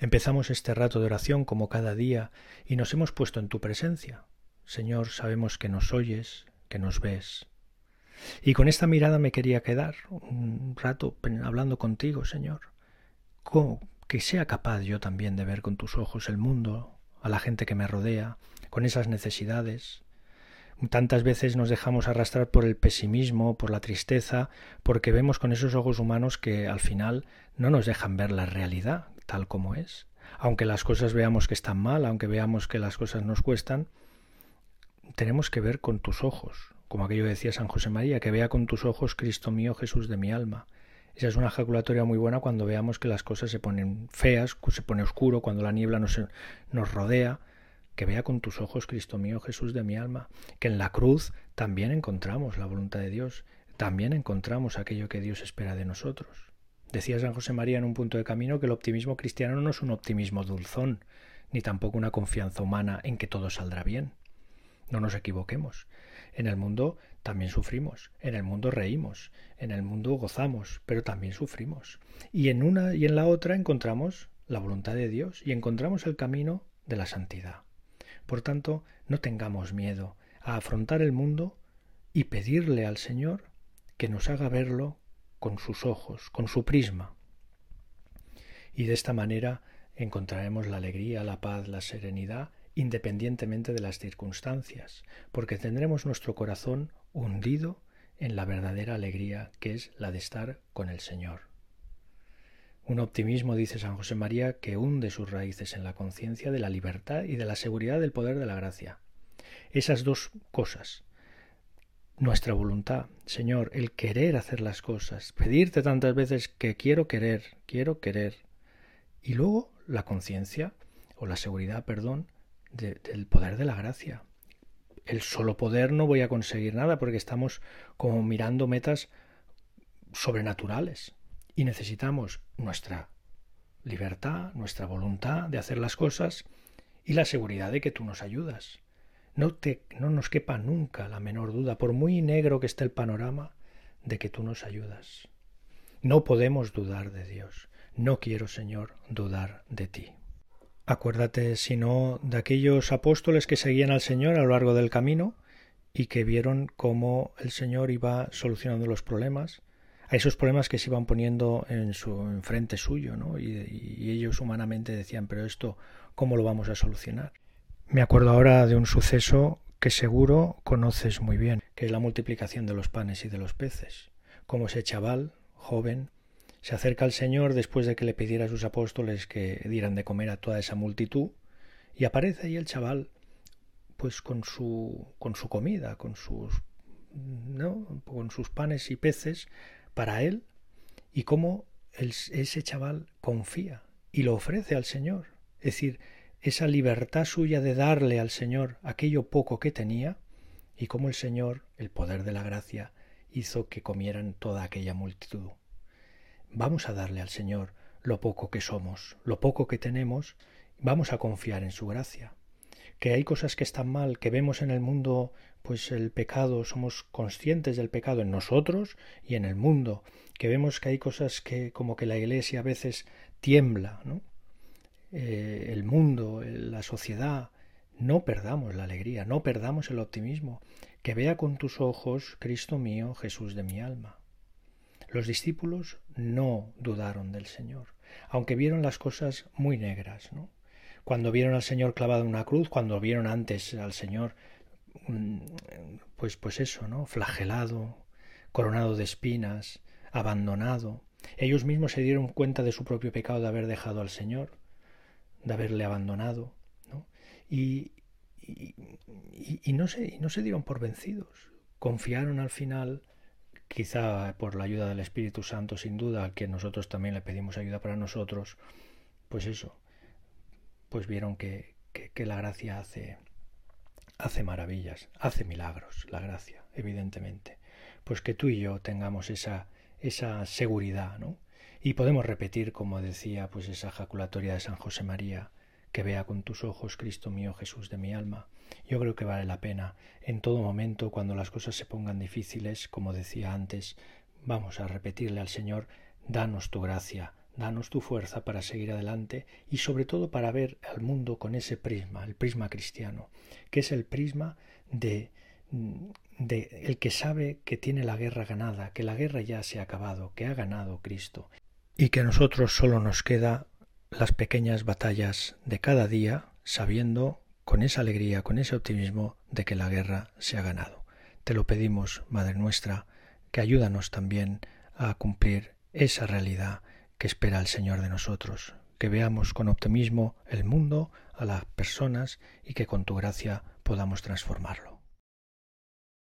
Empezamos este rato de oración como cada día y nos hemos puesto en tu presencia. Señor, sabemos que nos oyes, que nos ves. Y con esta mirada me quería quedar un rato hablando contigo, Señor. que sea capaz yo también de ver con tus ojos el mundo, a la gente que me rodea, con esas necesidades, Tantas veces nos dejamos arrastrar por el pesimismo, por la tristeza, porque vemos con esos ojos humanos que al final no nos dejan ver la realidad tal como es. Aunque las cosas veamos que están mal, aunque veamos que las cosas nos cuestan, tenemos que ver con tus ojos, como aquello decía San José María, que vea con tus ojos Cristo mío, Jesús de mi alma. Esa es una ejaculatoria muy buena cuando veamos que las cosas se ponen feas, se pone oscuro, cuando la niebla nos, nos rodea, que vea con tus ojos, Cristo mío, Jesús de mi alma, que en la cruz también encontramos la voluntad de Dios, también encontramos aquello que Dios espera de nosotros. Decía San José María en un punto de camino que el optimismo cristiano no es un optimismo dulzón, ni tampoco una confianza humana en que todo saldrá bien. No nos equivoquemos. En el mundo también sufrimos, en el mundo reímos, en el mundo gozamos, pero también sufrimos. Y en una y en la otra encontramos la voluntad de Dios y encontramos el camino de la santidad. Por tanto, no tengamos miedo a afrontar el mundo y pedirle al Señor que nos haga verlo con sus ojos, con su prisma. Y de esta manera encontraremos la alegría, la paz, la serenidad, independientemente de las circunstancias, porque tendremos nuestro corazón hundido en la verdadera alegría que es la de estar con el Señor. Un optimismo, dice San José María, que hunde sus raíces en la conciencia de la libertad y de la seguridad del poder de la gracia. Esas dos cosas, nuestra voluntad, Señor, el querer hacer las cosas, pedirte tantas veces que quiero querer, quiero querer, y luego la conciencia o la seguridad, perdón, del poder de la gracia. El solo poder no voy a conseguir nada porque estamos como mirando metas sobrenaturales y necesitamos nuestra libertad, nuestra voluntad de hacer las cosas y la seguridad de que tú nos ayudas. No, te, no nos quepa nunca la menor duda, por muy negro que esté el panorama, de que tú nos ayudas. No podemos dudar de Dios. No quiero, Señor, dudar de ti. Acuérdate, si no, de aquellos apóstoles que seguían al Señor a lo largo del camino y que vieron cómo el Señor iba solucionando los problemas, a esos problemas que se iban poniendo en su en frente suyo, ¿no? Y, ellos humanamente decían, pero esto, ¿cómo lo vamos a solucionar? Me acuerdo ahora de un suceso que seguro conoces muy bien, que es la multiplicación de los panes y de los peces. Como ese chaval, joven, se acerca al Señor después de que le pidiera a sus apóstoles que dieran de comer a toda esa multitud, y aparece ahí el chaval, pues con su, con su comida, con sus, ¿no? con sus panes y peces, para él y cómo ese chaval confía y lo ofrece al Señor. Es decir, esa libertad suya de darle al Señor aquello poco que tenía y cómo el Señor, el poder de la gracia, hizo que comieran toda aquella multitud. Vamos a darle al Señor lo poco que somos, lo poco que tenemos, vamos a confiar en su gracia. Que hay cosas que están mal, que vemos en el mundo pues el pecado, somos conscientes del pecado en nosotros y en el mundo, que vemos que hay cosas que como que la iglesia a veces tiembla, ¿no? Eh, el mundo, la sociedad, no perdamos la alegría, no perdamos el optimismo, que vea con tus ojos, Cristo mío, Jesús de mi alma. Los discípulos no dudaron del Señor, aunque vieron las cosas muy negras, ¿no? Cuando vieron al Señor clavado en una cruz, cuando vieron antes al Señor Mm, pues pues eso, ¿no? flagelado, coronado de espinas, abandonado. Ellos mismos se dieron cuenta de su propio pecado de haber dejado al Señor, de haberle abandonado, ¿no? Y, y, no, se, y no se dieron por vencidos. Confiaron al final, quizá por la ayuda del Espíritu Santo, sin duda, que nosotros también le pedimos ayuda para nosotros, pues eso, pues vieron que, que, que la gracia hace, hace maravillas, hace milagros, la gracia, evidentemente. Pues que tú y yo tengamos esa, esa seguridad, ¿no? Y podemos repetir, como decía, pues esa jaculatoria de San José María, que vea con tus ojos, Cristo mío, Jesús de mi alma. Yo creo que vale la pena, en todo momento, cuando las cosas se pongan difíciles, como decía antes, vamos a repetirle al Señor, danos tu gracia, danos tu fuerza para seguir adelante y sobre todo para ver al mundo con ese prisma, el prisma cristiano, que es el prisma de, de el que sabe que tiene la guerra ganada, que la guerra ya se ha acabado, que ha ganado Cristo y que a nosotros solo nos queda las pequeñas batallas de cada día, sabiendo con esa alegría, con ese optimismo de que la guerra se ha ganado. Te lo pedimos, Madre nuestra, que ayúdanos también a cumplir esa realidad que espera el Señor de nosotros, que veamos con optimismo el mundo, a las personas y que con tu gracia podamos transformarlo.